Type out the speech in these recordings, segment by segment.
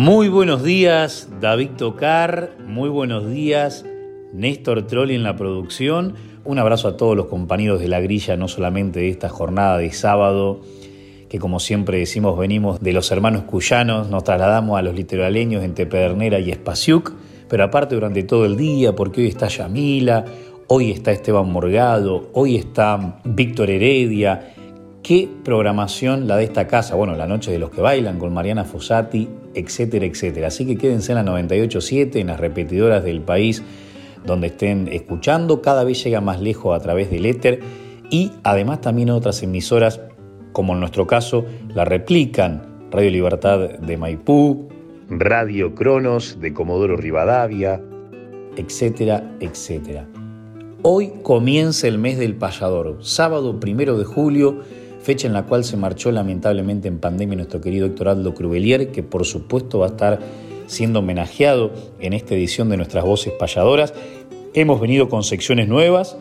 Muy buenos días, David Tocar. Muy buenos días, Néstor Trolli en la producción. Un abrazo a todos los compañeros de la grilla, no solamente de esta jornada de sábado, que como siempre decimos venimos de los hermanos cuyanos, nos trasladamos a los literaleños entre Pedernera y Espaciuc, pero aparte durante todo el día, porque hoy está Yamila, hoy está Esteban Morgado, hoy está Víctor Heredia, ¿Qué programación la de esta casa? Bueno, la noche de los que bailan con Mariana Fossati, etcétera, etcétera. Así que quédense en la 98.7, en las repetidoras del país donde estén escuchando. Cada vez llega más lejos a través del éter y además también otras emisoras, como en nuestro caso, la replican. Radio Libertad de Maipú, Radio Cronos de Comodoro Rivadavia, etcétera, etcétera. Hoy comienza el mes del payador, sábado primero de julio fecha en la cual se marchó lamentablemente en pandemia nuestro querido Héctor Aldo Crubelier, que por supuesto va a estar siendo homenajeado en esta edición de nuestras voces payadoras. Hemos venido con secciones nuevas,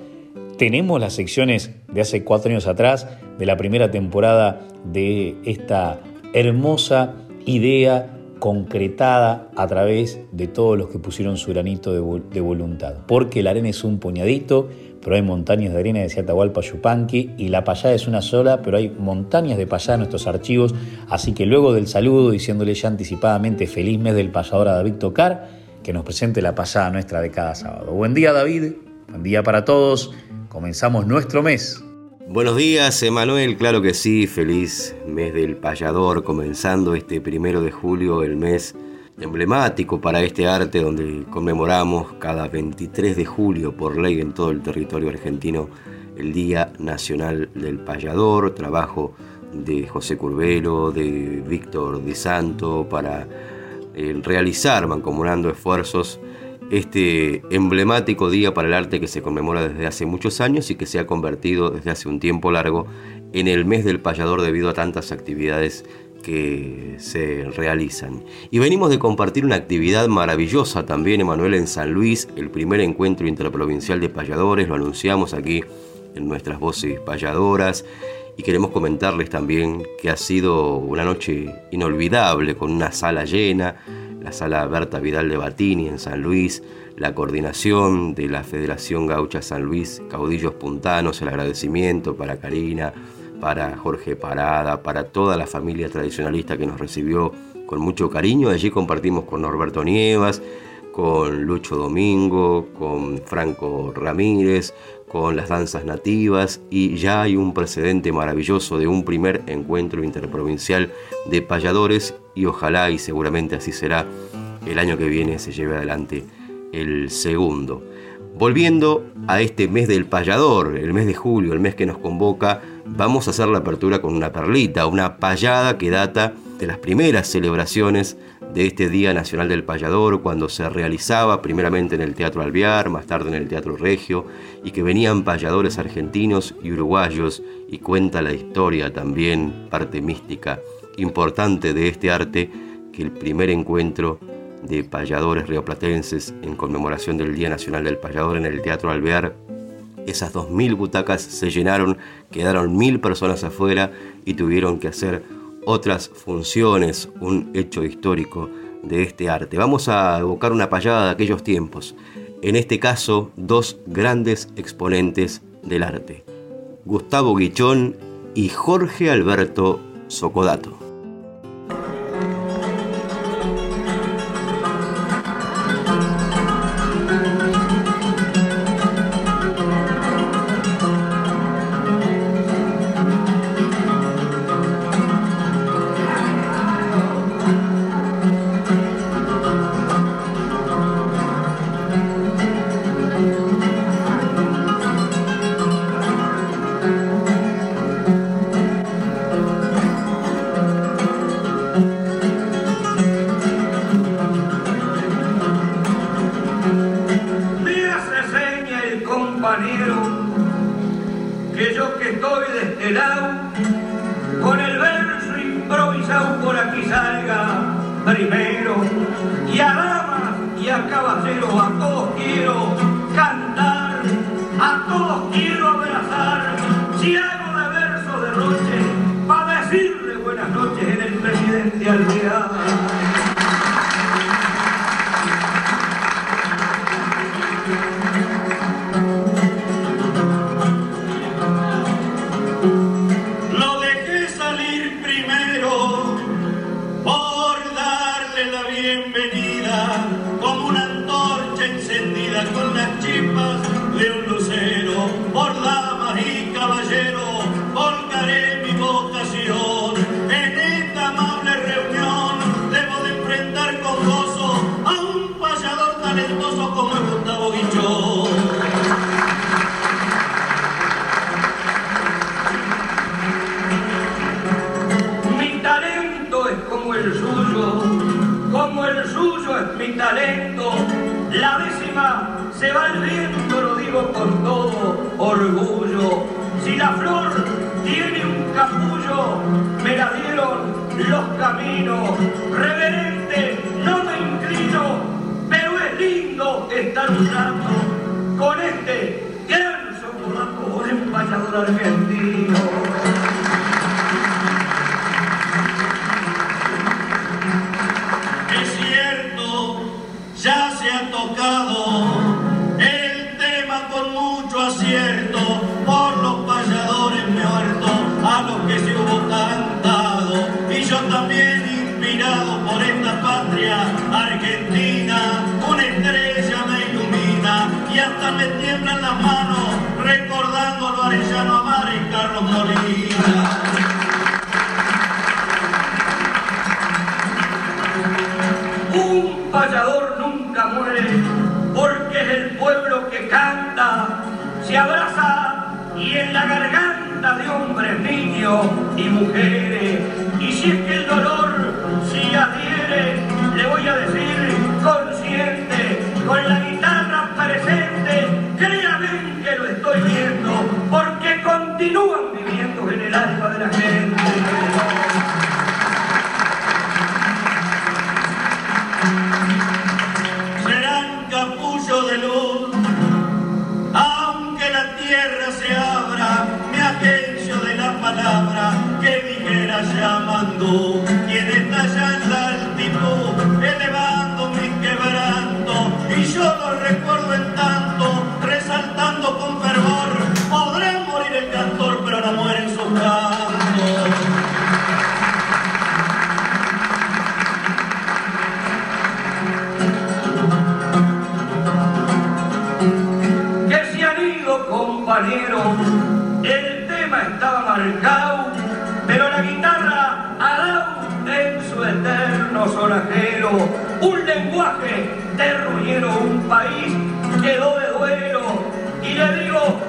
tenemos las secciones de hace cuatro años atrás, de la primera temporada de esta hermosa idea concretada a través de todos los que pusieron su granito de, voluntad. Porque la arena es un puñadito, pero hay montañas de arena, de Atahualpa Yupanqui, y la payada es una sola, pero hay montañas de payada en nuestros archivos, así que luego del saludo, diciéndole ya anticipadamente feliz mes del payador a David Tocar, que nos presente la payada nuestra de cada sábado. Buen día David, buen día para todos, comenzamos nuestro mes. Buenos días, Emanuel. Claro que sí, feliz mes del payador, comenzando este primero de julio, el mes emblemático para este arte donde conmemoramos cada 23 de julio por ley en todo el territorio argentino el Día Nacional del Payador, trabajo de José Curvelo, de Víctor de Santo para eh, realizar, mancomunando esfuerzos, este emblemático día para el arte que se conmemora desde hace muchos años y que se ha convertido desde hace un tiempo largo en el mes del payador debido a tantas actividades que se realizan. Y venimos de compartir una actividad maravillosa también, Emanuel, en San Luis, el primer encuentro interprovincial de payadores, lo anunciamos aquí en nuestras voces payadoras y queremos comentarles también que ha sido una noche inolvidable con una sala llena, la sala Berta Vidal de Batini en San Luis, la coordinación de la Federación Gaucha San Luis, Caudillos Puntanos, el agradecimiento para Karina, para Jorge Parada, para toda la familia tradicionalista que nos recibió con mucho cariño. Allí compartimos con Norberto Nievas, con Lucho Domingo, con Franco Ramírez, con las danzas nativas y ya hay un precedente maravilloso de un primer encuentro interprovincial de payadores y ojalá y seguramente así será el año que viene se lleve adelante el segundo. Volviendo a este mes del payador, el mes de julio, el mes que nos convoca, vamos a hacer la apertura con una perlita, una payada que data de las primeras celebraciones de este Día Nacional del Payador, cuando se realizaba primeramente en el Teatro Alvear, más tarde en el Teatro Regio, y que venían payadores argentinos y uruguayos, y cuenta la historia también, parte mística importante de este arte, que el primer encuentro de payadores rioplatenses en conmemoración del Día Nacional del Payador en el Teatro Alvear. Esas dos mil butacas se llenaron, quedaron mil personas afuera y tuvieron que hacer otras funciones, un hecho histórico de este arte. Vamos a evocar una payada de aquellos tiempos. En este caso, dos grandes exponentes del arte, Gustavo Guichón y Jorge Alberto Socodato. primero y a damas y a caballeros a todos quiero haber tocado el tema con mucho acierto por los payadores muertos a los que se hubo cantado. Y yo también inspirado por esta patria argentina una estrella me ilumina y hasta me tiemblan las manos recordando lo arellano amar en Carlos Molina. se abraza y en la garganta de hombres, niños y mujeres. Y si es que el dolor se adhiere pero la guitarra alaud en su eterno sonajero, un lenguaje terruñero, un país quedó de duelo, y le digo,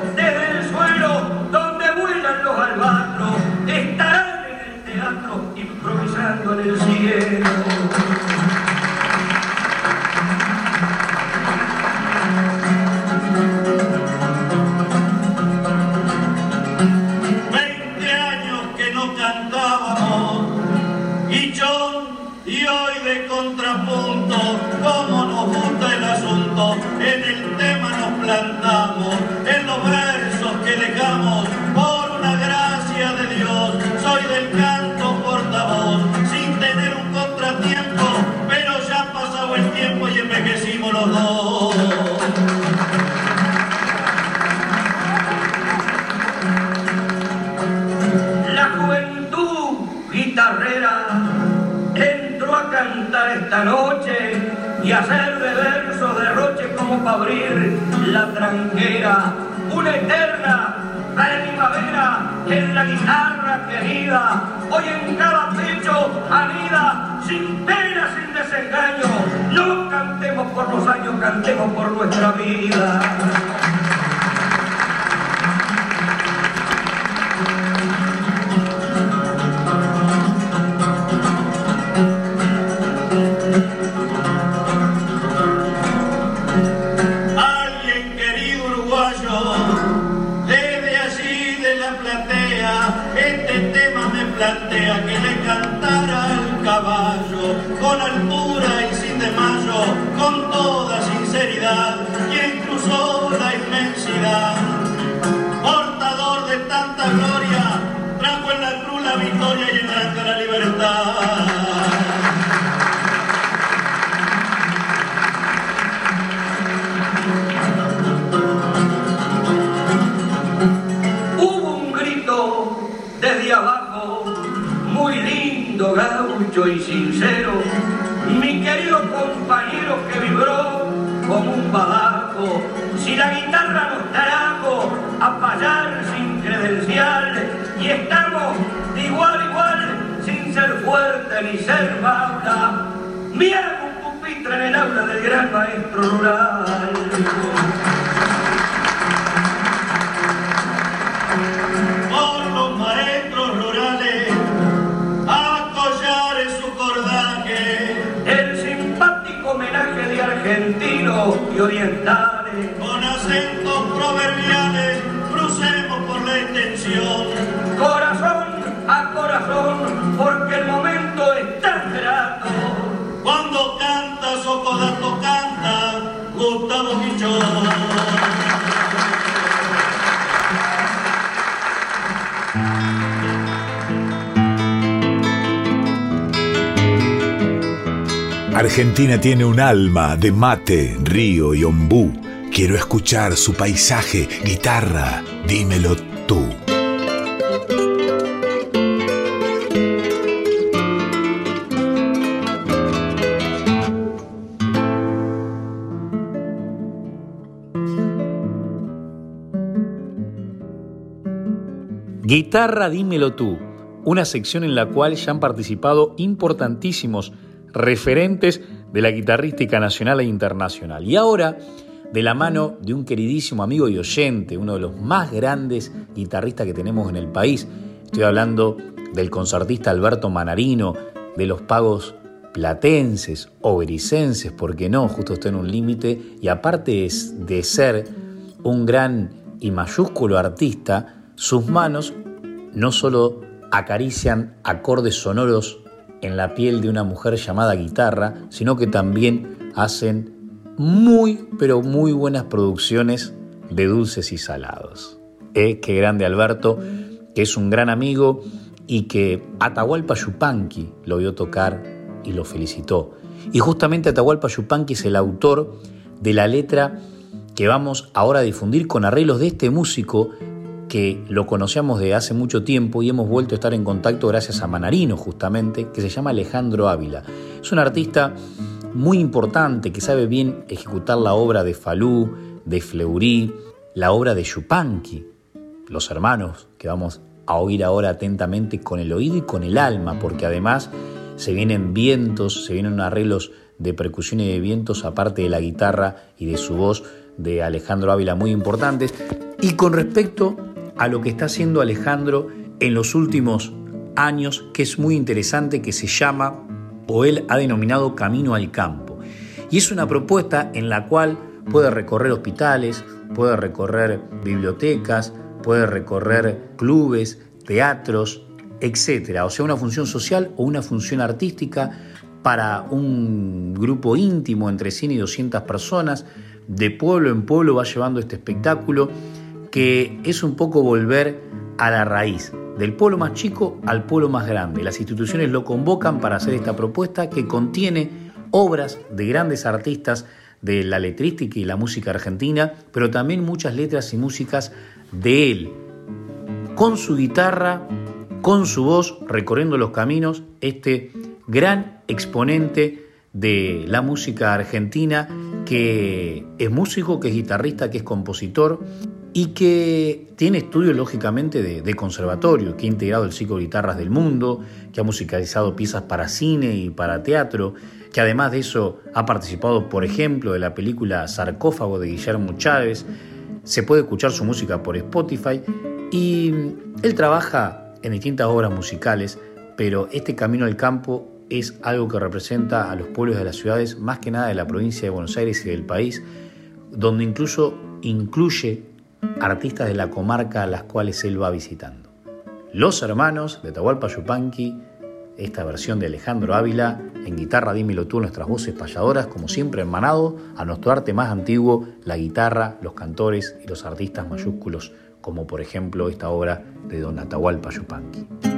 para abrir la tranquera, una eterna primavera en la guitarra querida, hoy en cada pecho anida, sin pena, sin desengaño, no cantemos por los años, cantemos por nuestra vida. Tanta gloria, trajo en la cruz la victoria y en la, la libertad. gaucho y sincero, mi querido compañero que vibró como un badajo, si la guitarra nos trajo a credencial y estamos de igual a igual sin ser fuerte ni ser baula, mi un pupitre en el aula del gran maestro rural. y orientales. Con acentos proverbiales corazón, porque el momento es tan grato. Cuando canta Socodato canta Gustavo Michón. Argentina tiene un alma de mate, río y ombú. Quiero escuchar su paisaje, guitarra, dímelo Guitarra, dímelo tú, una sección en la cual ya han participado importantísimos referentes de la guitarrística nacional e internacional. Y ahora, de la mano de un queridísimo amigo y oyente, uno de los más grandes guitarristas que tenemos en el país, estoy hablando del concertista Alberto Manarino, de los pagos platenses o bericenses, porque no, justo está en un límite, y aparte de ser un gran y mayúsculo artista, sus manos no solo acarician acordes sonoros en la piel de una mujer llamada guitarra, sino que también hacen muy, pero muy buenas producciones de dulces y salados. Eh, qué grande Alberto, que es un gran amigo y que Atahualpa Yupanqui lo vio tocar y lo felicitó. Y justamente Atahualpa Yupanqui es el autor de la letra que vamos ahora a difundir con arreglos de este músico que lo conocíamos de hace mucho tiempo y hemos vuelto a estar en contacto gracias a Manarino justamente, que se llama Alejandro Ávila. Es un artista muy importante que sabe bien ejecutar la obra de Falú, de Fleury, la obra de Yupanqui, los hermanos que vamos a oír ahora atentamente con el oído y con el alma, porque además se vienen vientos, se vienen arreglos de percusión y de vientos aparte de la guitarra y de su voz de Alejandro Ávila muy importantes. Y con respecto a lo que está haciendo Alejandro en los últimos años, que es muy interesante, que se llama, o él ha denominado Camino al Campo. Y es una propuesta en la cual puede recorrer hospitales, puede recorrer bibliotecas, puede recorrer clubes, teatros, etc. O sea, una función social o una función artística para un grupo íntimo entre 100 y 200 personas. De pueblo en pueblo va llevando este espectáculo que es un poco volver a la raíz, del pueblo más chico al pueblo más grande. Las instituciones lo convocan para hacer esta propuesta que contiene obras de grandes artistas de la letrística y la música argentina, pero también muchas letras y músicas de él, con su guitarra, con su voz, recorriendo los caminos, este gran exponente de la música argentina, que es músico, que es guitarrista, que es compositor y que tiene estudios lógicamente de, conservatorio, que ha integrado el ciclo de guitarras del mundo, que ha musicalizado piezas para cine y para teatro, que además de eso ha participado, por ejemplo, de la película Sarcófago de Guillermo Chávez, se puede escuchar su música por Spotify y él trabaja en distintas obras musicales, pero este camino al campo es algo que representa a los pueblos de las ciudades, más que nada de la provincia de Buenos Aires y del país, donde incluso incluye artistas de la comarca a las cuales él va visitando. Los hermanos de Tahualpa Yupanqui esta versión de Alejandro Ávila, en guitarra dímelo tú, nuestras voces payadoras, como siempre hermanado a nuestro arte más antiguo, la guitarra, los cantores y los artistas mayúsculos, como por ejemplo esta obra de Don Atahualpa Yupanqui.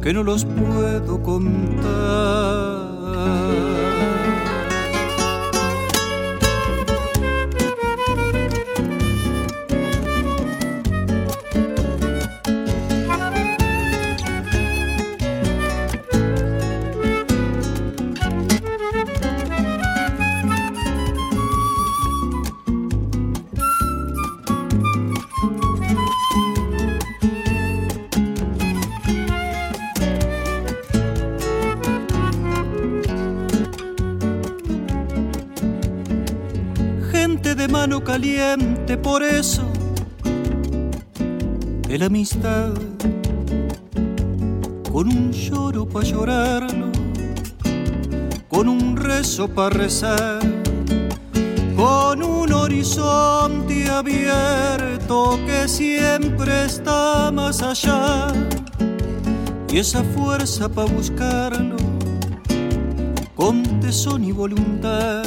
que no los puedo contar. Amistad. Con un lloro para llorarlo con un rezo para rezar con un horizonte abierto que siempre está más allá. Y esa fuerza para buscarlo con tesón y voluntad.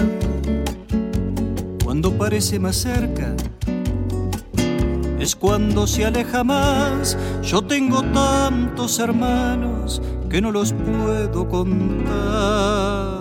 Cuando parece más cerca, es cuando se aleja más. Yo tengo tantos hermanos que no los puedo contar.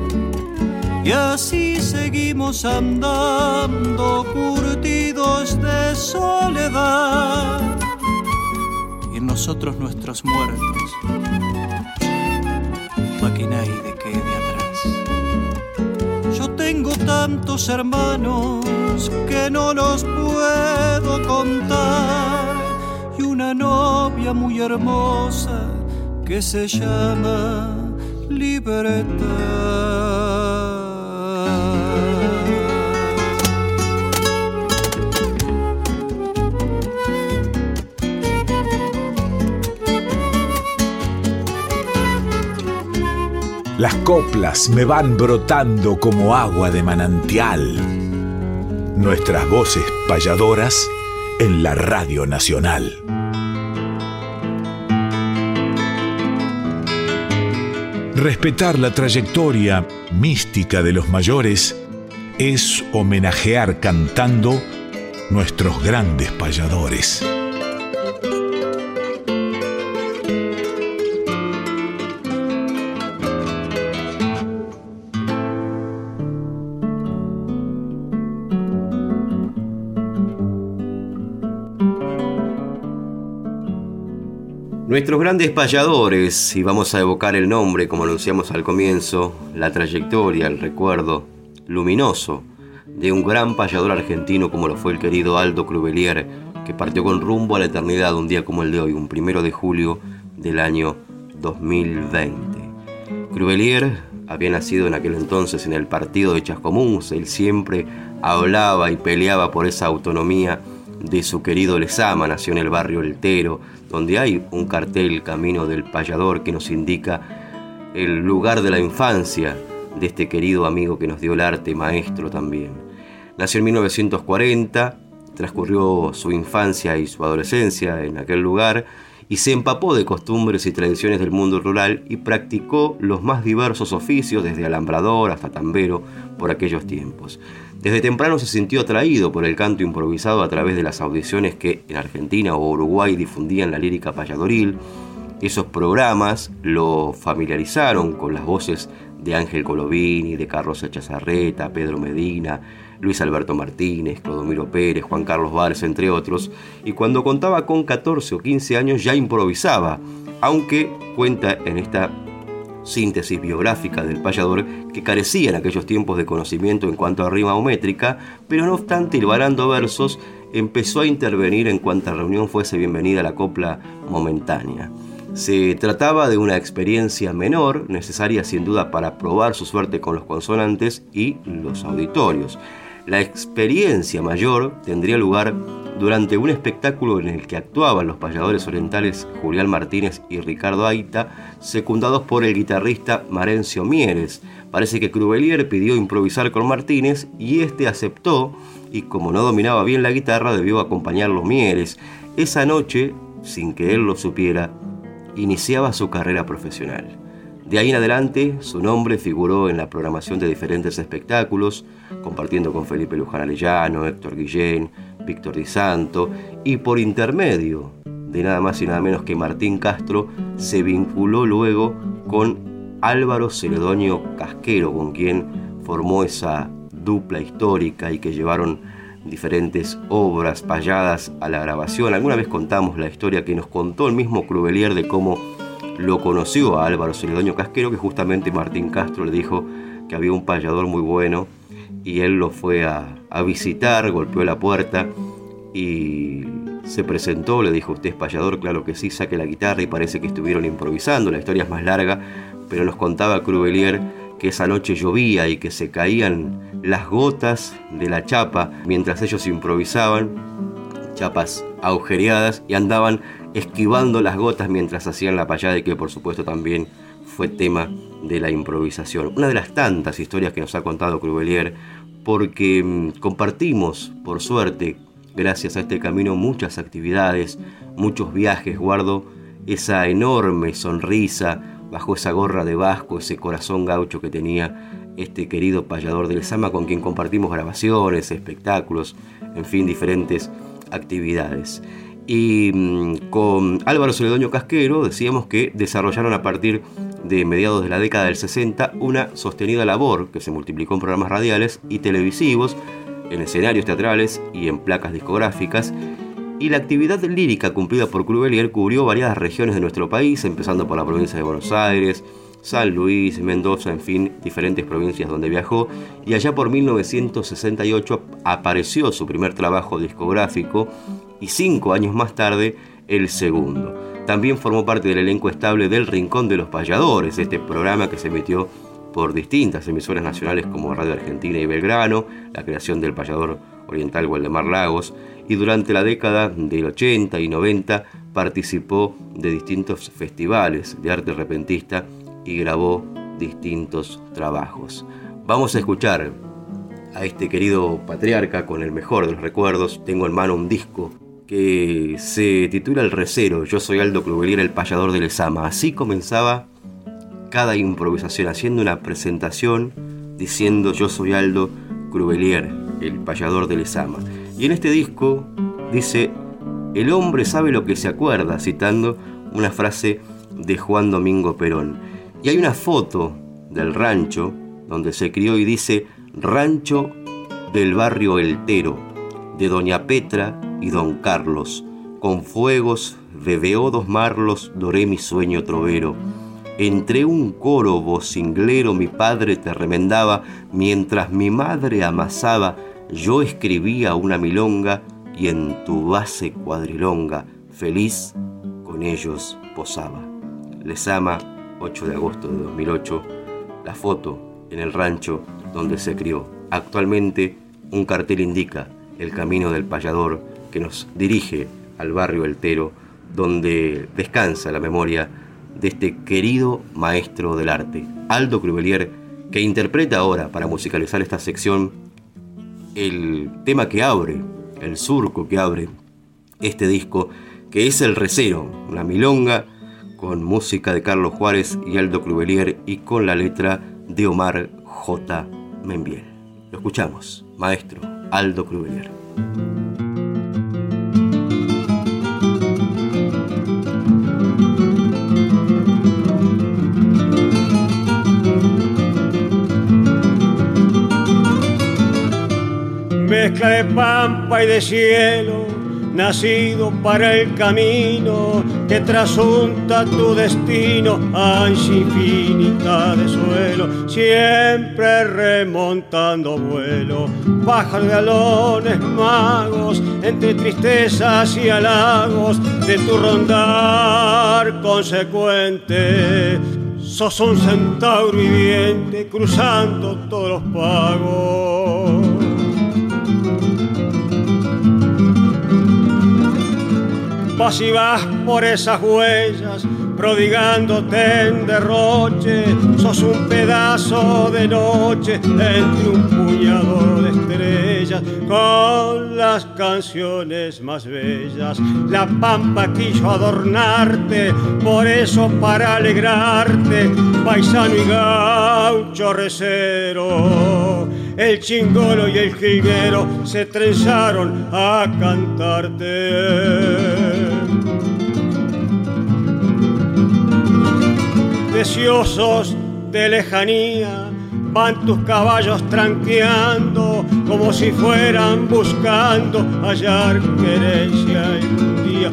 y así seguimos andando curtidos de soledad. Y en nosotros nuestros muertos, pa' que nadie quede atrás. Yo tengo tantos hermanos que no los puedo contar. Y una novia muy hermosa que se llama libertad. Las coplas me van brotando como agua de manantial. nuestras voces payadoras en la Radio Nacional. Respetar la trayectoria mística de los mayores es homenajear cantando nuestros grandes payadores. Nuestros grandes payadores, y vamos a evocar el nombre como anunciamos al comienzo, la trayectoria, el recuerdo luminoso de un gran payador argentino como lo fue el querido Aldo Crubelier, que partió con rumbo a la eternidad un día como el de hoy, un primero de julio del año 2020. Crubelier había nacido en aquel entonces en el partido de Chascomús, él siempre hablaba y peleaba por esa autonomía de su querido Lezama, nació en el barrio Eltero, donde hay un cartel Camino del Payador que nos indica el lugar de la infancia de este querido amigo que nos dio el arte, maestro también. Nació en 1940, transcurrió su infancia y su adolescencia en aquel lugar y se empapó de costumbres y tradiciones del mundo rural y practicó los más diversos oficios, desde alambrador hasta tambero, por aquellos tiempos. Desde temprano se sintió atraído por el canto improvisado a través de las audiciones que en Argentina o Uruguay difundían la lírica payadoril. Esos programas lo familiarizaron con las voces de Ángel Colovini, de Carlos Echazarreta, Pedro Medina, Luis Alberto Martínez, Clodomiro Pérez, Juan Carlos Valls, entre otros, y cuando contaba con 14 o 15 años ya improvisaba, aunque cuenta en esta síntesis biográfica del payador que carecía en aquellos tiempos de conocimiento en cuanto a rima o métrica, pero no obstante, hilvanando versos, empezó a intervenir en cuanta reunión fuese bienvenida la copla momentánea. Se trataba de una experiencia menor, necesaria sin duda para probar su suerte con los consonantes y los auditorios. La experiencia mayor tendría lugar durante un espectáculo en el que actuaban los payadores orientales Julián Martínez y Ricardo Aita, secundados por el guitarrista Marencio Mieres. Parece que Crubelier pidió improvisar con Martínez y este aceptó y como no dominaba bien la guitarra debió acompañarlo Mieres. Esa noche, sin que él lo supiera, iniciaba su carrera profesional. De ahí en adelante, su nombre figuró en la programación de diferentes espectáculos, compartiendo con Felipe Luján Alellano, Héctor Guillén, Víctor Di Santo, y por intermedio de nada más y nada menos que Martín Castro, se vinculó luego con Álvaro Celedonio Casquero, con quien formó esa dupla histórica y que llevaron diferentes obras payadas a la grabación. Alguna vez contamos la historia que nos contó el mismo Crubelier de cómo lo conoció a Álvaro Celedonio Casquero, que justamente Martín Castro le dijo que había un payador muy bueno y él lo fue a, visitar, golpeó la puerta y se presentó, le dijo, ¿usted es payador? Claro que sí, saque la guitarra y parece que estuvieron improvisando, la historia es más larga, pero nos contaba Crubelier que esa noche llovía y que se caían las gotas de la chapa mientras ellos improvisaban, chapas agujereadas y andaban esquivando las gotas mientras hacían la payada y que por supuesto también fue tema de la improvisación. Una de las tantas historias que nos ha contado Crubelier, porque mm, compartimos, por suerte, gracias a este camino, muchas actividades, muchos viajes, guardo esa enorme sonrisa bajo esa gorra de vasco, ese corazón gaucho que tenía este querido payador del Sama con quien compartimos grabaciones, espectáculos, en fin, diferentes actividades. Y mm, con Álvaro Celedonio Casquero decíamos que desarrollaron a partir de mediados de la década del 60 una sostenida labor que se multiplicó en programas radiales y televisivos, en escenarios teatrales y en placas discográficas. Y la actividad lírica cumplida por Crubelier cubrió varias regiones de nuestro país, empezando por la provincia de Buenos Aires, San Luis, Mendoza, en fin, diferentes provincias donde viajó, y allá por 1968 apareció su primer trabajo discográfico y cinco años más tarde el segundo. También formó parte del elenco estable del Rincón de los Payadores, este programa que se emitió por distintas emisoras nacionales como Radio Argentina y Belgrano, la creación del payador oriental Waldemar Lagos, y durante la década del 80 y 90 participó de distintos festivales de arte repentista y grabó distintos trabajos. Vamos a escuchar a este querido patriarca con el mejor de los recuerdos. Tengo en mano un disco que se titula El Recero. Yo soy Aldo Crubelier, el payador de Lezama. Así comenzaba cada improvisación, haciendo una presentación diciendo yo soy Aldo Crubelier, el payador de Lezama. Y en este disco dice, el hombre sabe lo que se acuerda, citando una frase de Juan Domingo Perón. Y hay una foto del rancho donde se crió y dice, rancho del barrio Eltero, de Doña Petra y Don Carlos, con fuegos de dos marlos doré mi sueño trovero. Entre un coro vocinglero mi padre te remendaba, mientras mi madre amasaba, yo escribía una milonga y en tu base cuadrilonga, feliz, con ellos posaba. Les ama, 8 de agosto de 2008, la foto en el rancho donde se crió. Actualmente un cartel indica el camino del payador que nos dirige al barrio Eltero, donde descansa la memoria de este querido maestro del arte, Aldo Crubelier, que interpreta ahora para musicalizar esta sección el tema que abre, el surco que abre este disco, que es El Recero, una milonga con música de Carlos Juárez y Aldo Crubelier y con la letra de Omar J. Membiel. Lo escuchamos, maestro Aldo Crubelier. Mezcla de pampa y de cielo nacido para el camino que trasunta tu destino, ancha infinita de suelo, siempre remontando vuelo, pájaros de alones magos, entre tristezas y halagos de tu rondar consecuente. Sos un centauro viviente cruzando todos los pagos. Vas y vas por esas huellas, prodigándote en derroche, sos un pedazo de noche entre un puñado de estrellas, con las canciones más bellas. La pampa quiso adornarte, por eso para alegrarte, paisano y gaucho recero el chingolo y el jilguero se trenzaron a cantarte. Deseosos de lejanía van tus caballos tranqueando como si fueran buscando hallar querencia un día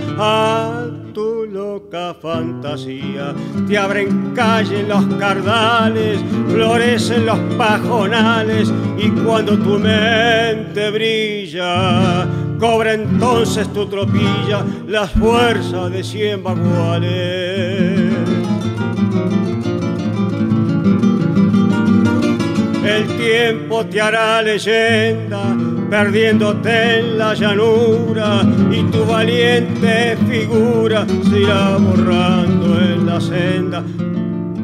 loca fantasía. Te abren calle los cardales, florecen los pajonales y cuando tu mente brilla, cobra entonces tu tropilla las fuerzas de cien baguales. Tiempo te hará leyenda perdiéndote en la llanura y tu valiente figura se irá borrando en la senda.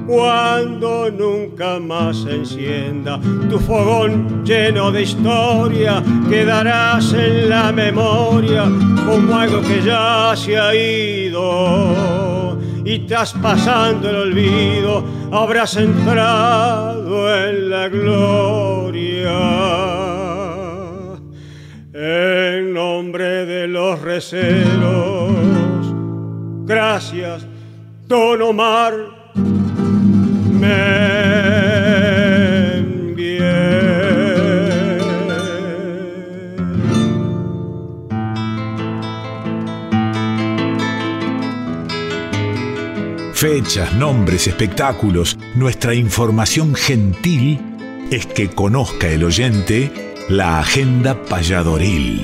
Cuando nunca más encienda tu fogón lleno de historia quedarás en la memoria como algo que ya se ha ido y traspasando el olvido habrás entrado en la gloria en nombre de los receros. Gracias, don Omar. Fechas, nombres, espectáculos, nuestra información gentil es que conozca el oyente la Agenda Payadoril.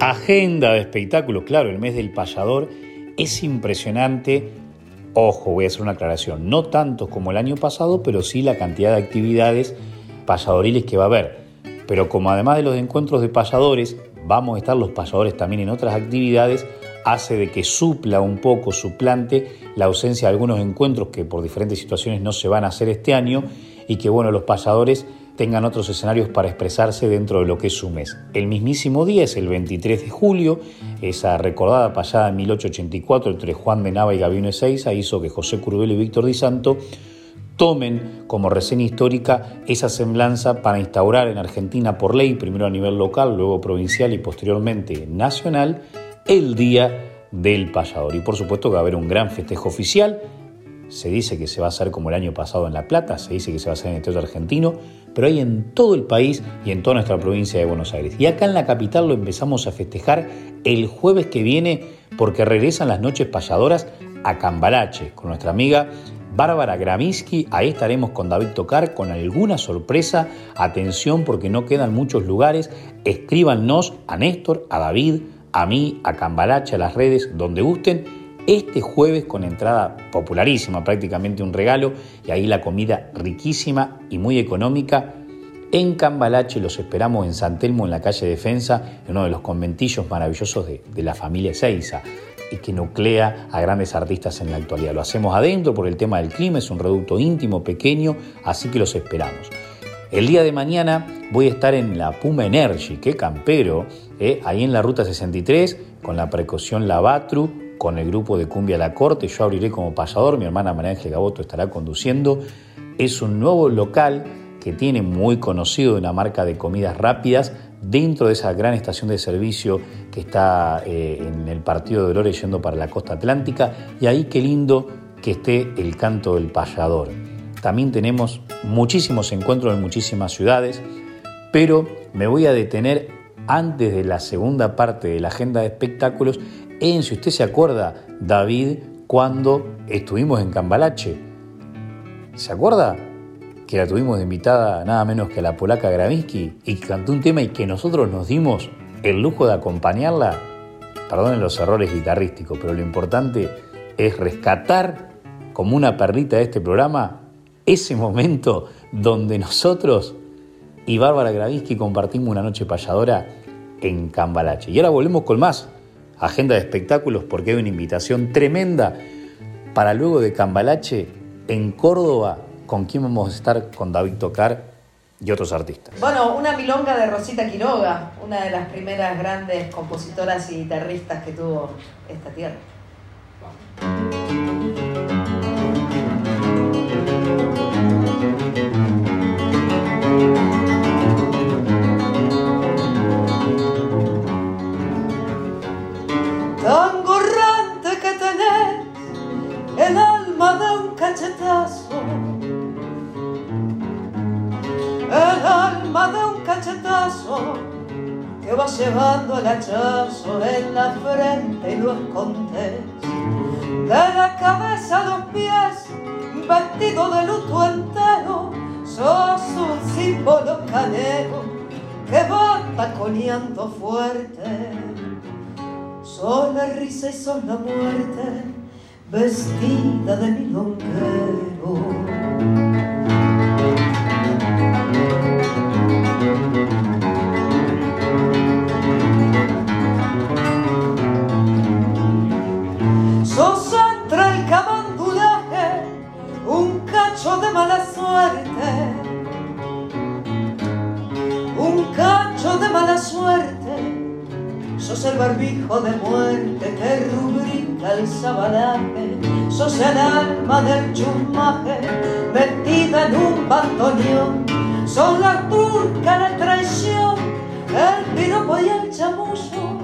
Agenda de espectáculos, claro, el mes del payador es impresionante. Ojo, voy a hacer una aclaración, no tantos como el año pasado, pero sí la cantidad de actividades payadoriles que va a haber. Pero como además de los encuentros de payadores, vamos a estar los payadores también en otras actividades, hace de que supla un poco, suplante la ausencia de algunos encuentros que por diferentes situaciones no se van a hacer este año y que bueno, los payadores tengan otros escenarios para expresarse dentro de lo que es su mes. El mismísimo día es el 23 de julio, esa recordada payada en 1884 entre Juan de Nava y Gabino Ezeiza hizo que José Curbelo y Víctor Di Santo tomen como reseña histórica esa semblanza para instaurar en Argentina por ley, primero a nivel local, luego provincial y posteriormente nacional, el Día del Payador. Y por supuesto que va a haber un gran festejo oficial. Se dice que se va a hacer como el año pasado en La Plata, se dice que se va a hacer en el Teatro Argentino, pero hay en todo el país y en toda nuestra provincia de Buenos Aires. Y acá en la capital lo empezamos a festejar el jueves que viene porque regresan las noches payadoras a Cambalache con nuestra amiga Bárbara Graminsky. Ahí estaremos con David Tocar con alguna sorpresa. Atención porque no quedan muchos lugares. Escríbanos a Néstor, a David, a mí, a Cambalache, a las redes, donde gusten este jueves con entrada popularísima, prácticamente un regalo, y ahí la comida riquísima y muy económica. En Cambalache los esperamos en San Telmo, en la calle Defensa, en uno de los conventillos maravillosos de, la familia Seiza y que nuclea a grandes artistas en la actualidad. Lo hacemos adentro por el tema del clima, es un reducto íntimo, pequeño, así que los esperamos. El día de mañana voy a estar en la Puma Energy, que campero, eh, ahí en la ruta 63, con la precaución Lavatru, con el grupo de Cumbia La Corte. Yo abriré como pasador, mi hermana María Ángel Gaboto estará conduciendo. Es un nuevo local que tiene muy conocido una marca de comidas rápidas dentro de esa gran estación de servicio que está eh, en el partido de Dolores yendo para la costa atlántica. Y ahí qué lindo que esté el canto del payador. También tenemos muchísimos encuentros en muchísimas ciudades, pero me voy a detener antes de la segunda parte de la agenda de espectáculos en, si usted se acuerda, David, cuando estuvimos en Cambalache. ¿Se acuerda? Que la tuvimos de invitada nada menos que a la polaca Gravinsky y cantó un tema y que nosotros nos dimos el lujo de acompañarla. Perdonen los errores guitarrísticos, pero lo importante es rescatar como una perlita de este programa ese momento donde nosotros y Bárbara Gravinsky compartimos una noche payadora en Cambalache. Y ahora volvemos con más agenda de espectáculos porque hay una invitación tremenda para luego de Cambalache en Córdoba, con quien vamos a estar con David Tocar y otros artistas. Bueno, una milonga de Rosita Quiroga, una de las primeras grandes compositoras y guitarristas que tuvo esta tierra. Cachetazo, el alma de un cachetazo que va llevando el hachazo en la frente y lo escondes, de la cabeza a los pies, vestido de luto entero, sos un símbolo canero que va taconeando fuerte. Son la risa y son la muerte, vestida de milonguero. Sos entre el camandulaje, un cacho de mala suerte, un cacho de mala suerte sos el barbijo de muerte que el sabanaje, sos el alma del chumaje metida en un bandoneón, sos la turca de traición, el piropo y el chamuzo,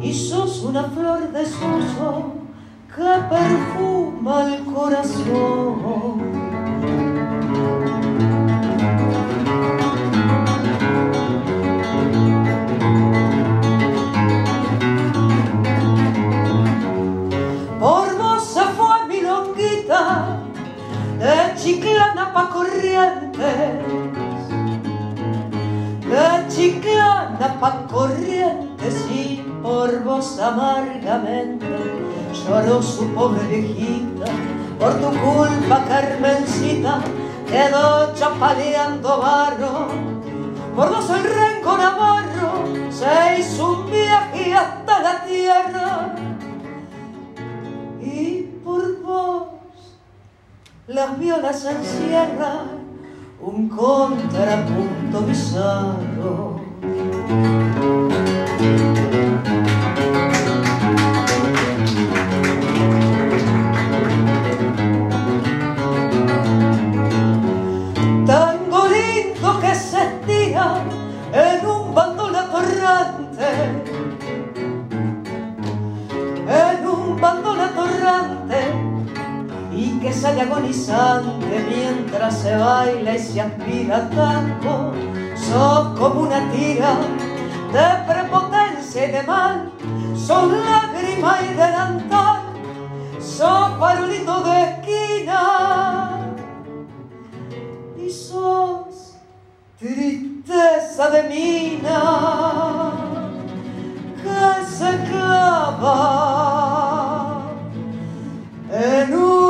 y sos una flor de suso que perfuma el corazón. Chiclana pa' Corrientes, de Chiclana pa' Corrientes y por vos amargamente. Lloró su pobre viejita, por tu culpa Carmencita. Quedó chapaleando barro. Por los el renco navarro se hizo un viaje hasta la tierra. Y por vos las violas encierran un contrapunto bizarro. Sale agonizante mientras se baila y se aspira tango. Sos como una tira de prepotencia y de mal, sos lágrima y delantal, sos farolito de esquina. Y sos tristeza de mina que se clava en un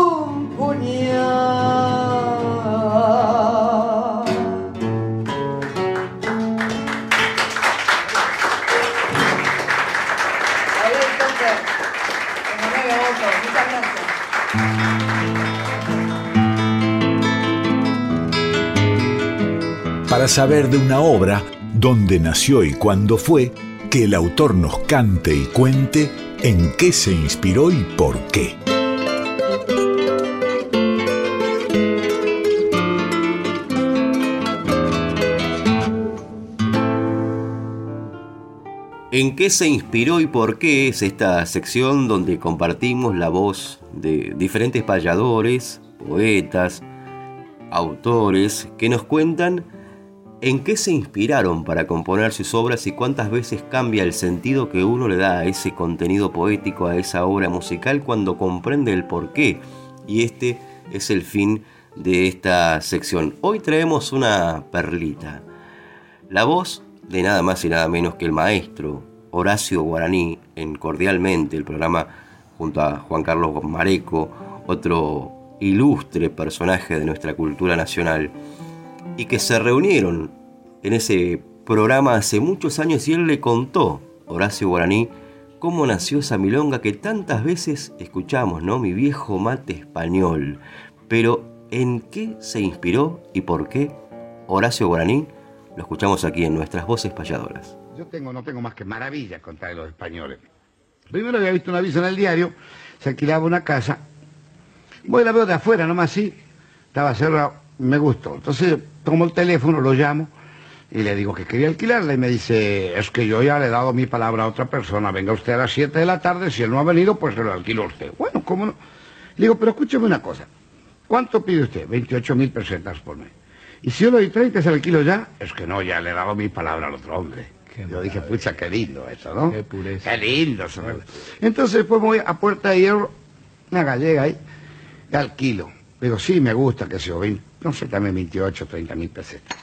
Saber de una obra, dónde nació y cuándo fue, que el autor nos cante y cuente en qué se inspiró y por qué. ¿En qué se inspiró y por qué es esta sección donde compartimos la voz de diferentes payadores, poetas, autores que nos cuentan en qué se inspiraron para componer sus obras y cuántas veces cambia el sentido que uno le da a ese contenido poético, a esa obra musical cuando comprende el porqué? Y este es el fin de esta sección. Hoy traemos una perlita. La voz de nada más y nada menos que el maestro Horacio Guaraní en Cordialmente, el programa junto a Juan Carlos Mareco, otro ilustre personaje de nuestra cultura nacional, y que se reunieron en ese programa hace muchos años y él le contó, Horacio Guaraní, cómo nació esa milonga que tantas veces escuchamos, ¿no? Mi viejo mate español. Pero, ¿en qué se inspiró y por qué Horacio Guaraní? Lo escuchamos aquí en nuestras voces payadoras. Yo tengo, no tengo más que maravillas contar de los españoles. Primero había visto un aviso en el diario, se alquilaba una casa. Voy la veo de afuera, nomás así. Estaba cerrado, me gustó. Entonces tomo el teléfono, lo llamo y le digo que quería alquilarla. Y me dice, es que yo ya le he dado mi palabra a otra persona. Venga usted a las 7 de la tarde, si él no ha venido, pues se lo alquilo a usted. Bueno, ¿cómo no? Le digo, pero escúcheme una cosa. ¿Cuánto pide usted? 28 mil pesetas por mes. Y si yo le doy 30, se lo alquilo ya. Es que no, ya le he dado mi palabra al otro hombre. yo dije, pucha, qué lindo eso, ¿no? Qué pureza. Qué lindo. eso. Entonces después me voy a Puerta de Hierro, una gallega ahí, y alquilo. Digo, sí, me gusta, que sea, 20, no sé, también 28, 30 mil pesetas.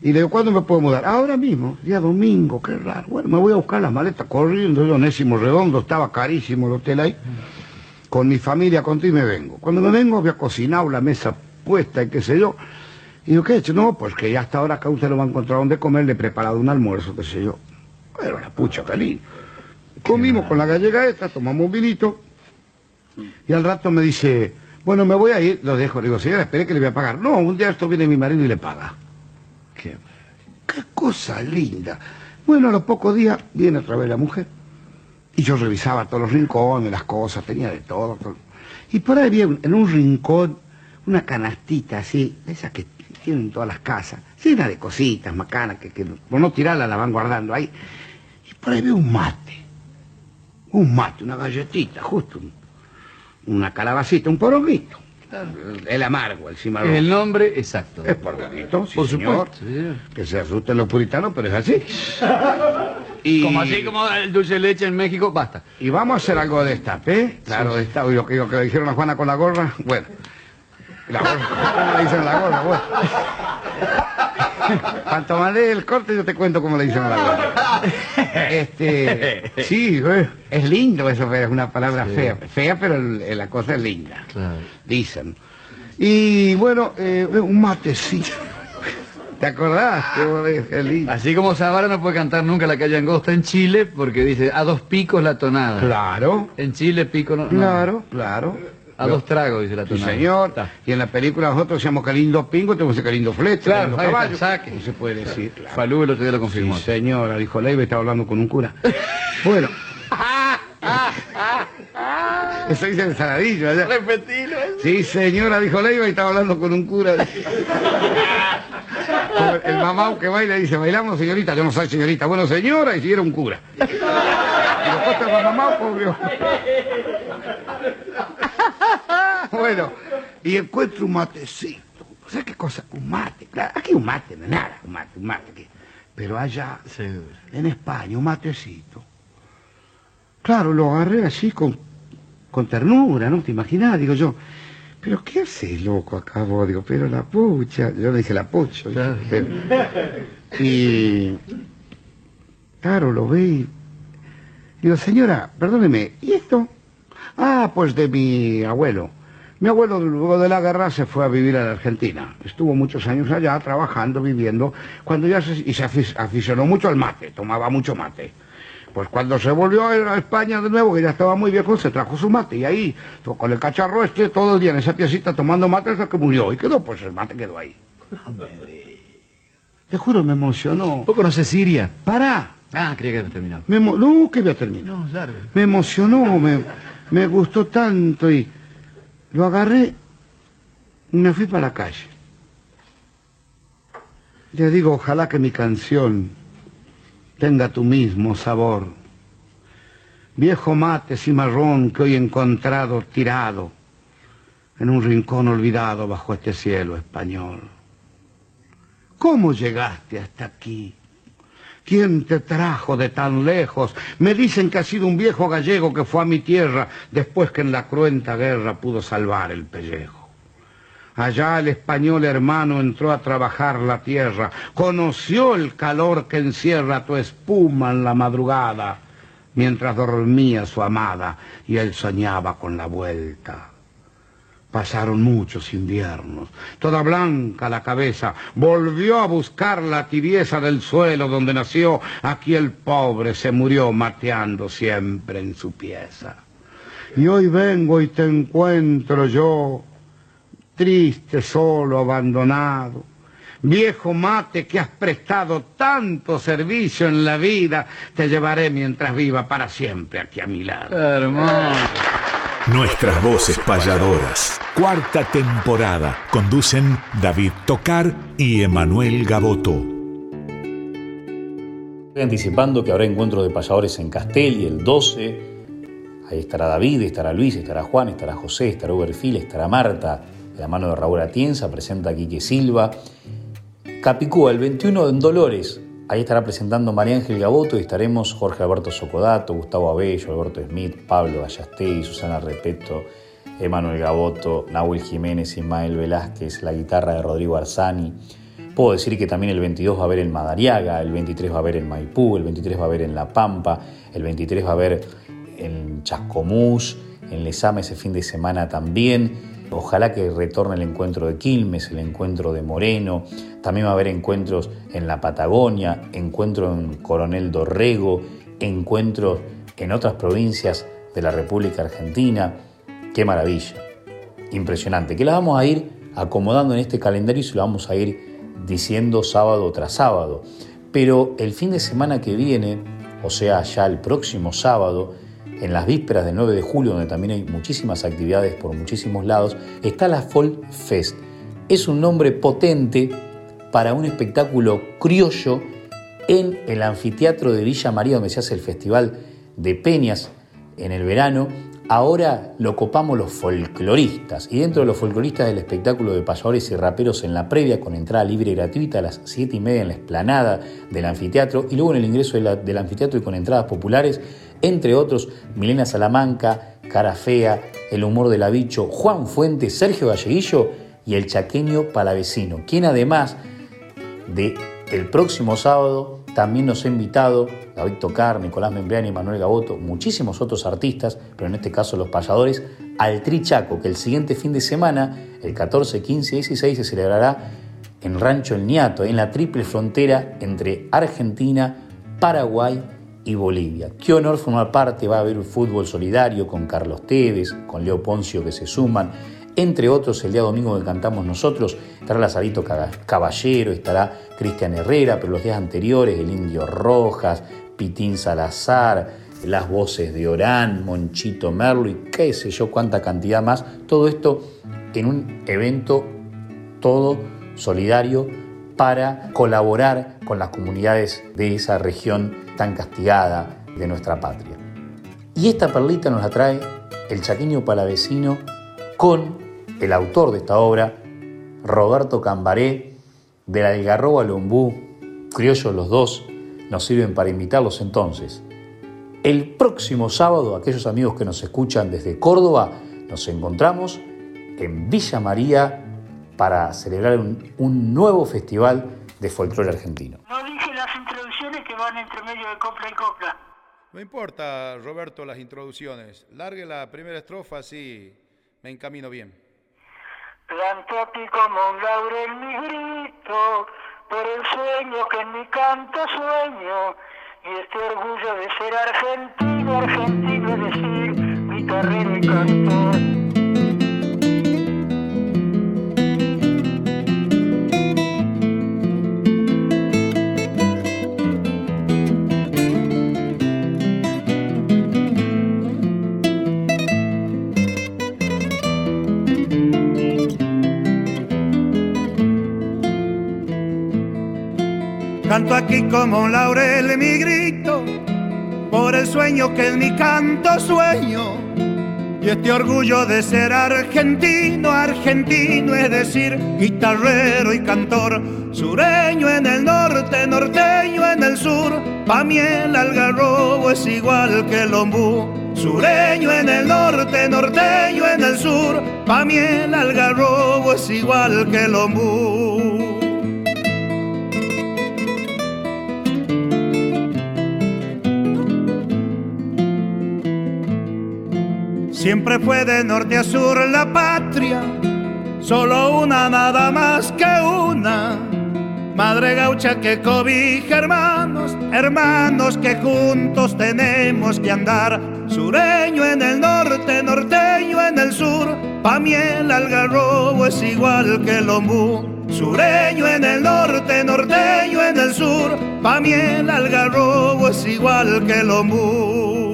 Y le digo, ¿cuándo me puedo mudar? Ahora mismo, día domingo, qué raro. Bueno, me voy a buscar las maletas corriendo, yo Onésimo Redondo, estaba carísimo el hotel ahí, con mi familia contigo y me vengo. Cuando me vengo había cocinado la mesa puesta y qué sé yo. Y digo, ¿qué he hecho? No, pues que ya hasta ahora acá usted lo va a encontrar donde comer, le he preparado un almuerzo, qué sé yo. Bueno, la pucha, lindo. Comimos con la gallega esta, tomamos un vinito, y al rato me dice, bueno, me voy a ir, lo dejo. Le digo, señora, espere que le voy a pagar. No, un día esto viene mi marido y le paga. Qué, cosa linda. Bueno, a los pocos días viene otra vez la mujer. Y yo revisaba todos los rincones, las cosas, tenía de todo. Y por ahí había un- en un rincón una canastita así, de esas que tienen todas las casas, llena de cositas, macanas, que, por no tirarla la van guardando ahí. Y por ahí veo un mate. Un mate, una galletita, justo. Una calabacita, un poronguito. El amargo, el cimarrón. El nombre exacto. Es poronguito, sí, Por señor. supuesto. señor. Que se asusten los puritanos, pero es así. Y, Como así como el dulce de leche en México, basta. y vamos a hacer algo de destape, ¿eh? Claro, de esta. Y lo que, lo que le dijeron a Juana con la gorra, bueno. La gorra, ¿cómo le dicen la gorra? Bueno. Cuanto más lee el corte, yo te cuento cómo le dicen a la. Este, sí, eh, es lindo eso, es una palabra fea. Fea, pero la cosa es linda. Claro. Dicen. Y bueno, eh, un matecito. ¿Te acordás? Qué. Así como Zavara no puede cantar nunca la calle Angosta en Chile porque dice a dos picos la tonada. Claro. En Chile pico no. no. Claro, claro. A dos tragos, dice la Sí, tonada. señor. Y en la película nosotros decíamos que lindo pingo, tenemos que lindo flete, Claro, caballo. saque. No se puede decir, claro. Falú el otro día lo confirmó. Sí, señora, dijo Leiva, estaba hablando con un cura. Bueno. Eso dice el saladillo allá. Repetilo. Sí, señora, dijo Leiva y estaba hablando con un cura. Como el mamá que baila dice, bailamos señorita, yo no soy señorita, bueno señora, y si era un cura. Y después está el mamá, pobre. Bueno, y encuentro un matecito. ¿Sabes qué cosa? Un mate, claro. Aquí un mate, no es nada, un mate, un mate. aquí. Pero allá, en España, un matecito. Claro, lo agarré así con, con ternura, ¿no? ¿Te imaginas? Digo yo, ¿pero qué haces, loco, acá vos? Digo, pero la pucha. Yo le dije la pucha. ¿viste? Y, claro, lo ve y... Digo, señora, perdóneme, ¿y esto? Ah, pues de mi abuelo. Mi abuelo luego de la guerra se fue a vivir a la Argentina. Estuvo muchos años allá trabajando, viviendo, cuando ya se, y se afic- aficionó mucho al mate, tomaba mucho mate. Pues cuando se volvió a España de nuevo, que ya estaba muy viejo, se trajo su mate y ahí, con el cacharro este, todo el día en esa piecita tomando mate hasta que murió. Y quedó, pues el mate quedó ahí. Te juro, me emocionó. ¿Vos conoces Siria? Pará. Ah, creía que había terminado. Me no, que había terminado. No. Me emocionó, me, me gustó tanto y lo agarré y me fui para la calle. Le digo, ojalá que mi canción tenga tu mismo sabor. Viejo mate cimarrón que hoy he encontrado tirado en un rincón olvidado bajo este cielo español. ¿Cómo llegaste hasta aquí? ¿Quién te trajo de tan lejos? Me dicen que ha sido un viejo gallego que fue a mi tierra después que en la cruenta guerra pudo salvar el pellejo. Allá el español hermano entró a trabajar la tierra, conoció el calor que encierra tu espuma en la madrugada, mientras dormía su amada y él soñaba con la vuelta. Pasaron muchos inviernos. Toda blanca la cabeza, volvió a buscar la tibieza del suelo donde nació. Aquí el pobre se murió mateando siempre en su pieza. Y hoy vengo y te encuentro yo, triste, solo, abandonado. Viejo mate que has prestado tanto servicio en la vida, te llevaré mientras viva para siempre aquí a mi lado. Hermoso. Nuestras voces payadoras. Cuarta temporada. Conducen David Tocar y Emanuel Gaboto. Estoy anticipando que habrá encuentro de payadores en Castelli el 12. Ahí estará David, estará Luis, estará Juan, estará José, estará Uberfil, estará Marta, de la mano de Raúl Atienza, presenta a Quique Silva. Capicúa, el 21 en Dolores. Ahí estará presentando María Ángel Gaboto y estaremos Jorge Alberto Socodato, Gustavo Abello, Alberto Smith, Pablo Gallastegui, Susana Repeto, Emanuel Gaboto, Nahuel Jiménez, Ismael Velázquez, la guitarra de Rodrigo Arzani. Puedo decir que también el 22 va a haber en Madariaga, el 23 va a haber en Maipú, el 23 va a haber en La Pampa, el 23 va a haber en Chascomús, en Lesama ese fin de semana también. Ojalá que retorne el encuentro de Quilmes, el encuentro de Moreno. También va a haber encuentros en la Patagonia, encuentro en Coronel Dorrego, encuentros en otras provincias de la República Argentina. Qué maravilla. Impresionante. Que la vamos a ir acomodando en este calendario y se lo vamos a ir diciendo sábado tras sábado. Pero el fin de semana que viene, o sea, ya el próximo sábado, en las vísperas del 9 de julio, donde también hay muchísimas actividades por muchísimos lados, está la Folk Fest. Es un nombre potente para un espectáculo criollo en el anfiteatro de Villa María, donde se hace el Festival de Peñas en el verano. Ahora lo copamos los folcloristas y dentro de los folcloristas del espectáculo de payadores y raperos en la previa con entrada libre y gratuita a las 7 y media en la explanada del anfiteatro y luego en el ingreso del anfiteatro y con entradas populares, entre otros Milena Salamanca, Cara Fea, El Humor del Bicho, Juan Fuentes, Sergio Galleguillo y el chaqueño Palavecino, quien además de el próximo sábado también nos ha invitado David Tocar, Nicolás Membriani, Manuel Gaboto, muchísimos otros artistas, pero en este caso los payadores, al Trichaco, que el siguiente fin de semana, el 14, 15 y 16, se celebrará en Rancho El Niato, en la triple frontera entre Argentina, Paraguay y Bolivia. Qué honor formar parte, va a haber un fútbol solidario con Carlos Tevez, con Leo Poncio que se suman, entre otros el día domingo que cantamos nosotros, estará Lazarito Caballero, estará Cristian Herrera, pero los días anteriores el Indio Rojas, Pitín Salazar, las voces de Orán, Monchito Merlo y qué sé yo cuánta cantidad más, todo esto en un evento todo solidario para colaborar con las comunidades de esa región tan castigada de nuestra patria. Y esta perlita nos la trae el chaqueño palavecino con el autor de esta obra, Roberto Cambaré, de la Algarroba Lombú, criollos los dos, nos sirven para invitarlos entonces. El próximo sábado, aquellos amigos que nos escuchan desde Córdoba, nos encontramos en Villa María para celebrar un, nuevo festival de folclore argentino. No dije las introducciones que van entre medio de copla y copla. No importa, Roberto, las introducciones. Largue la primera estrofa, así me encamino bien. Planto aquí como un laurel mi grito, por el sueño que en mi canto sueño, y este orgullo de ser argentino, argentino es decir, mi carrera y canto. Canto aquí como laurel mi grito, por el sueño que en mi canto sueño. Y este orgullo de ser argentino, argentino, es decir, guitarrero y cantor, sureño en el norte, norteño en el sur, pa' mí el algarrobo es igual que el ombú. Sureño en el norte, norteño en el sur, pa' mí el algarrobo es igual que el ombú. Siempre fue de norte a sur la patria, solo una nada más que una. Madre gaucha que cobija hermanos, hermanos que juntos tenemos que andar. Sureño en el norte, norteño en el sur, pa' mí el algarrobo es igual que el ombú. Sureño en el norte, norteño en el sur, pa' mí el algarrobo es igual que el ombú.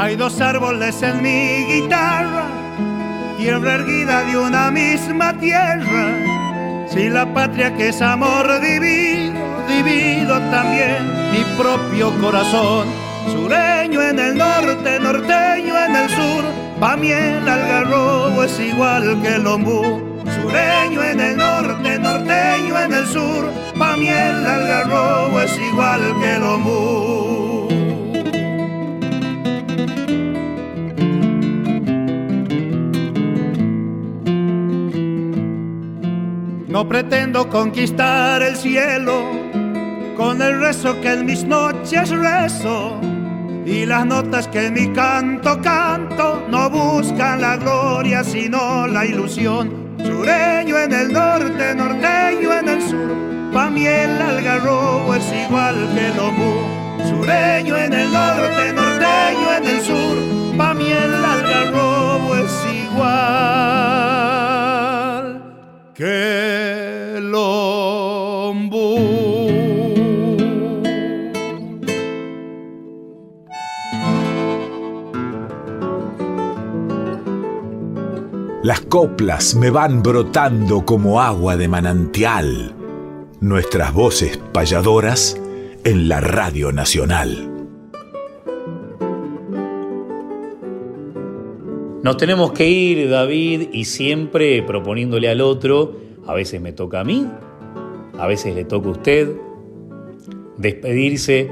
Hay dos árboles en mi guitarra, tierra erguida de una misma tierra. Si la patria que es amor divido, divido también mi propio corazón. Sureño en el norte, norteño en el sur, pa' mí el algarrobo es igual que el ombú. Sureño en el norte, norteño en el sur, pa' mí el algarrobo es igual que el ombú. No pretendo conquistar el cielo con el rezo que en mis noches rezo y las notas que en mi canto canto no buscan la gloria sino la ilusión. Sureño en el norte, norteño en el sur, pa' mí el algarrobo es igual que el obú. Sureño en el norte, norteño en el sur, pa' mí el algarrobo es igual que Las coplas me van brotando como agua de manantial. Nuestras voces payadoras en la Radio Nacional. Nos tenemos que ir, David, y siempre proponiéndole al otro, a veces me toca a mí, a veces le toca a usted, despedirse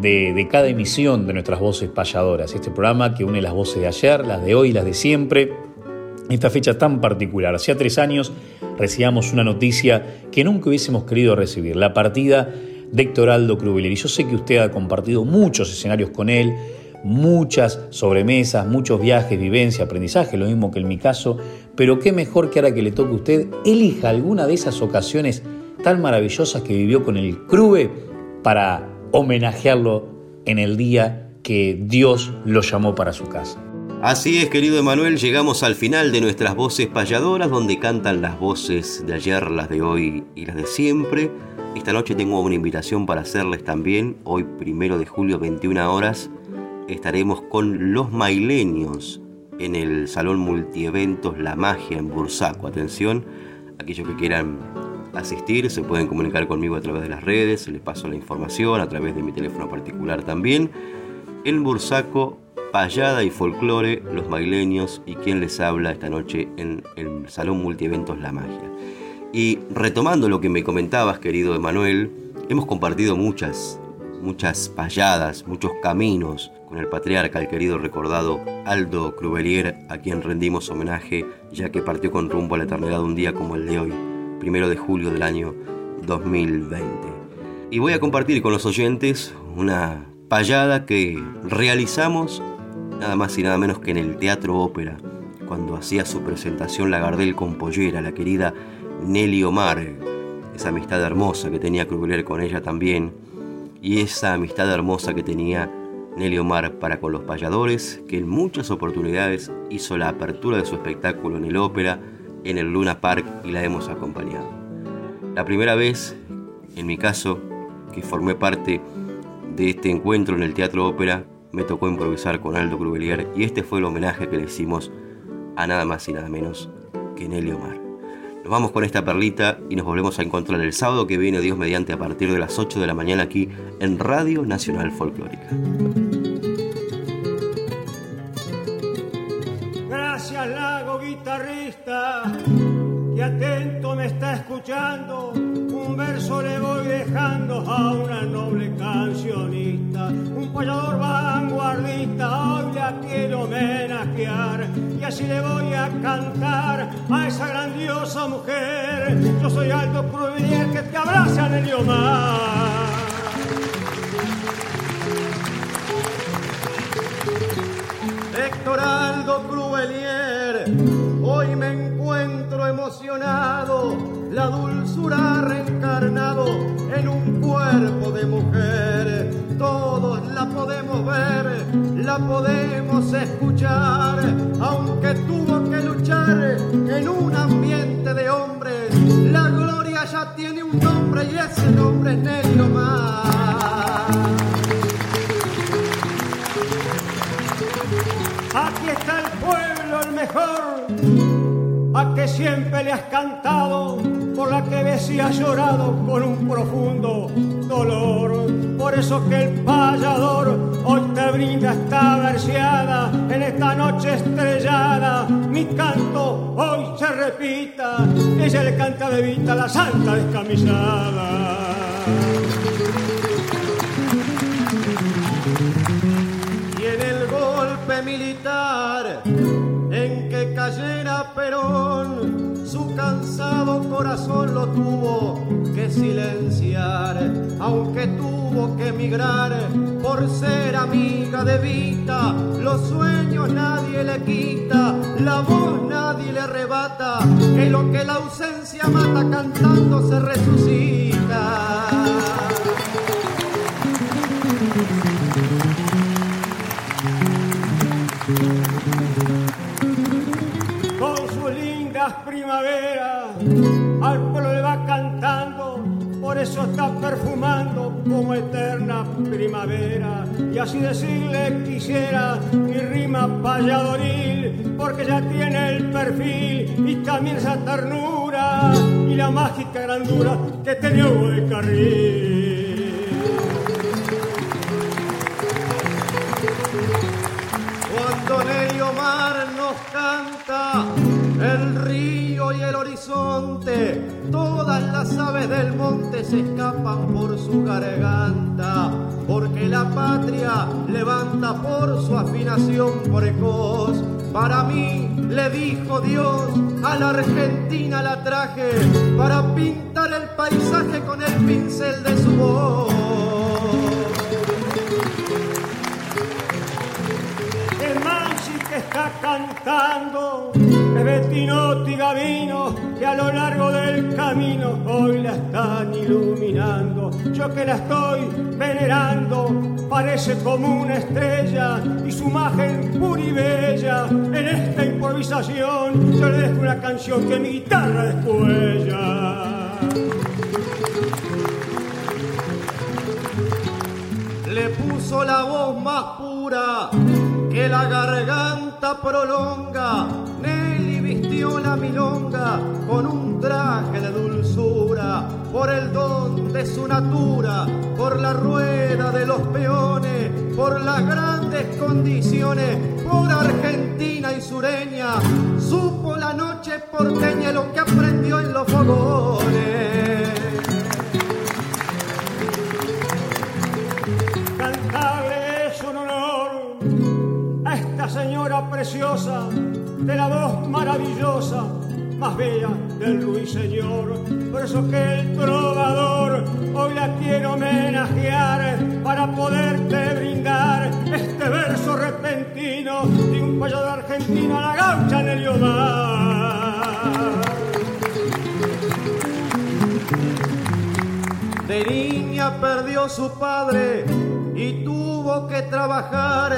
de, cada emisión de nuestras voces payadoras. Este programa que une las voces de ayer, las de hoy, las de siempre. Esta fecha tan particular. Hacía tres años recibíamos una noticia que nunca hubiésemos querido recibir. La partida de Héctor Aldo Y yo sé que usted ha compartido muchos escenarios con él, muchas sobremesas, muchos viajes, vivencia, aprendizaje, lo mismo que en mi caso, pero qué mejor que ahora que le toque a usted, elija alguna de esas ocasiones tan maravillosas que vivió con el Crube para homenajearlo en el día que Dios lo llamó para su casa. Así es, querido Emanuel, llegamos al final de nuestras voces payadoras, donde cantan las voces de ayer, las de hoy y las de siempre. Esta noche tengo una invitación para hacerles también. Hoy, primero de julio, 21 horas, estaremos con los maileños en el Salón Multieventos La Magia en Bursaco. Atención, aquellos que quieran asistir se pueden comunicar conmigo a través de las redes, les paso la información a través de mi teléfono particular también. En Bursaco, payada y folclore, los maileños y quien les habla esta noche en el Salón Multieventos La Magia. Y retomando lo que me comentabas, querido Emanuel, hemos compartido muchas, muchas payadas, muchos caminos con el patriarca, el querido recordado Aldo Crubelier, a quien rendimos homenaje ya que partió con rumbo a la eternidad un día como el de hoy, primero de julio del año 2020. Y voy a compartir con los oyentes una payada que realizamos nada más y nada menos que en el Teatro Ópera, cuando hacía su presentación la Gardel con Pollera, la querida Nelly Omar, esa amistad hermosa que tenía Kruger con ella también, y esa amistad hermosa que tenía Nelly Omar para con los payadores, que en muchas oportunidades hizo la apertura de su espectáculo en el ópera, en el Luna Park y la hemos acompañado. La primera vez, en mi caso, que formé parte de este encuentro en el Teatro Ópera, me tocó improvisar con Aldo Crubelier y este fue el homenaje que le hicimos a nada más y nada menos que Nelly Omar. Vamos con esta perlita y nos volvemos a encontrar el sábado que viene, Dios mediante, a partir de las 8 de la mañana aquí en Radio Nacional Folclórica. Gracias, Lago Guitarrista, que atento me está escuchando un verso le voy dejando a una noble cancionista, un payador vanguardista, hoy la quiero homenajear y así le voy a cantar a esa grandiosa mujer. Yo soy Aldo Cruvelier que te abraza en el idioma. Héctor Aldo Cruvelier, hoy me encuentro emocionado la dulzura reencarnado en un cuerpo de mujer. Todos la podemos ver, la podemos escuchar, aunque tuvo que luchar en un ambiente de hombres. La gloria ya tiene un nombre y ese nombre es Nelly Omar. Aquí está el pueblo, el mejor, a que siempre le has cantado por la que has llorado con un profundo dolor. Por eso que el payador hoy te brinda esta verseada en esta noche estrellada. Mi canto hoy se repita, ella le canta de vista la santa descamisada. Y en el golpe militar en que cayera Perón su cansado corazón lo tuvo que silenciar, aunque tuvo que emigrar por ser amiga de Vita. Los sueños nadie le quita, la voz nadie le arrebata, que lo que la ausencia mata cantando se resucita. Primavera, al pueblo le va cantando, por eso está perfumando como eterna primavera. Y así decirle quisiera mi rima payadoril, porque ya tiene el perfil y también esa ternura y la mágica grandura que tenía de Carril. Todas las aves del monte se escapan por su garganta. porque la patria levanta por su afinación precoz. Para mí, le dijo Dios, a la Argentina la traje para pintar el paisaje con el pincel de su voz. Que está cantando es Bettinotti Gavino que a lo largo del camino hoy la están iluminando. Yo que la estoy venerando, parece como una estrella y su imagen pura y bella. En esta improvisación yo le dejo una canción que mi guitarra después Le puso la voz más pura que la garganta prolonga. Nelly vistió la milonga con un traje de dulzura, por el don de su natura, por la rueda de los peones, por las grandes condiciones, por Argentina y sureña, supo la noche porteña lo que aprendió en los fogones. Preciosa, de la voz maravillosa, más bella del ruiseñor. Por eso que el trovador hoy la quiero homenajear para poderte brindar este verso repentino de un de argentino a la gaucha de Liomar. De niña perdió su padre y tuvo que trabajar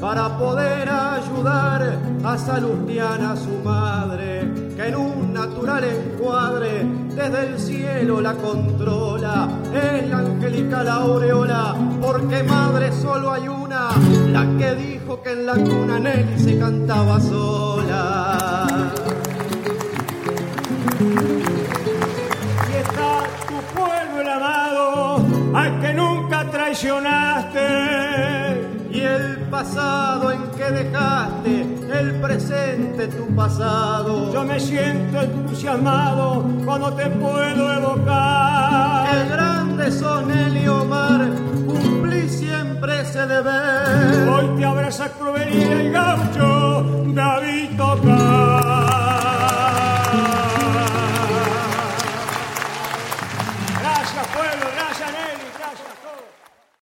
para poder ayudar a Salustiana, su madre, que en un natural encuadre desde el cielo la controla. Es la angélica aureola, porque madre solo hay una, la que dijo que en la cuna Nelly se cantaba sola. Al que nunca traicionaste y el pasado en que dejaste, el presente tu pasado. Yo me siento entusiasmado cuando te puedo evocar. Qué grande son el Omar, cumplí siempre ese deber. Hoy te abraza Cruería y Gaucho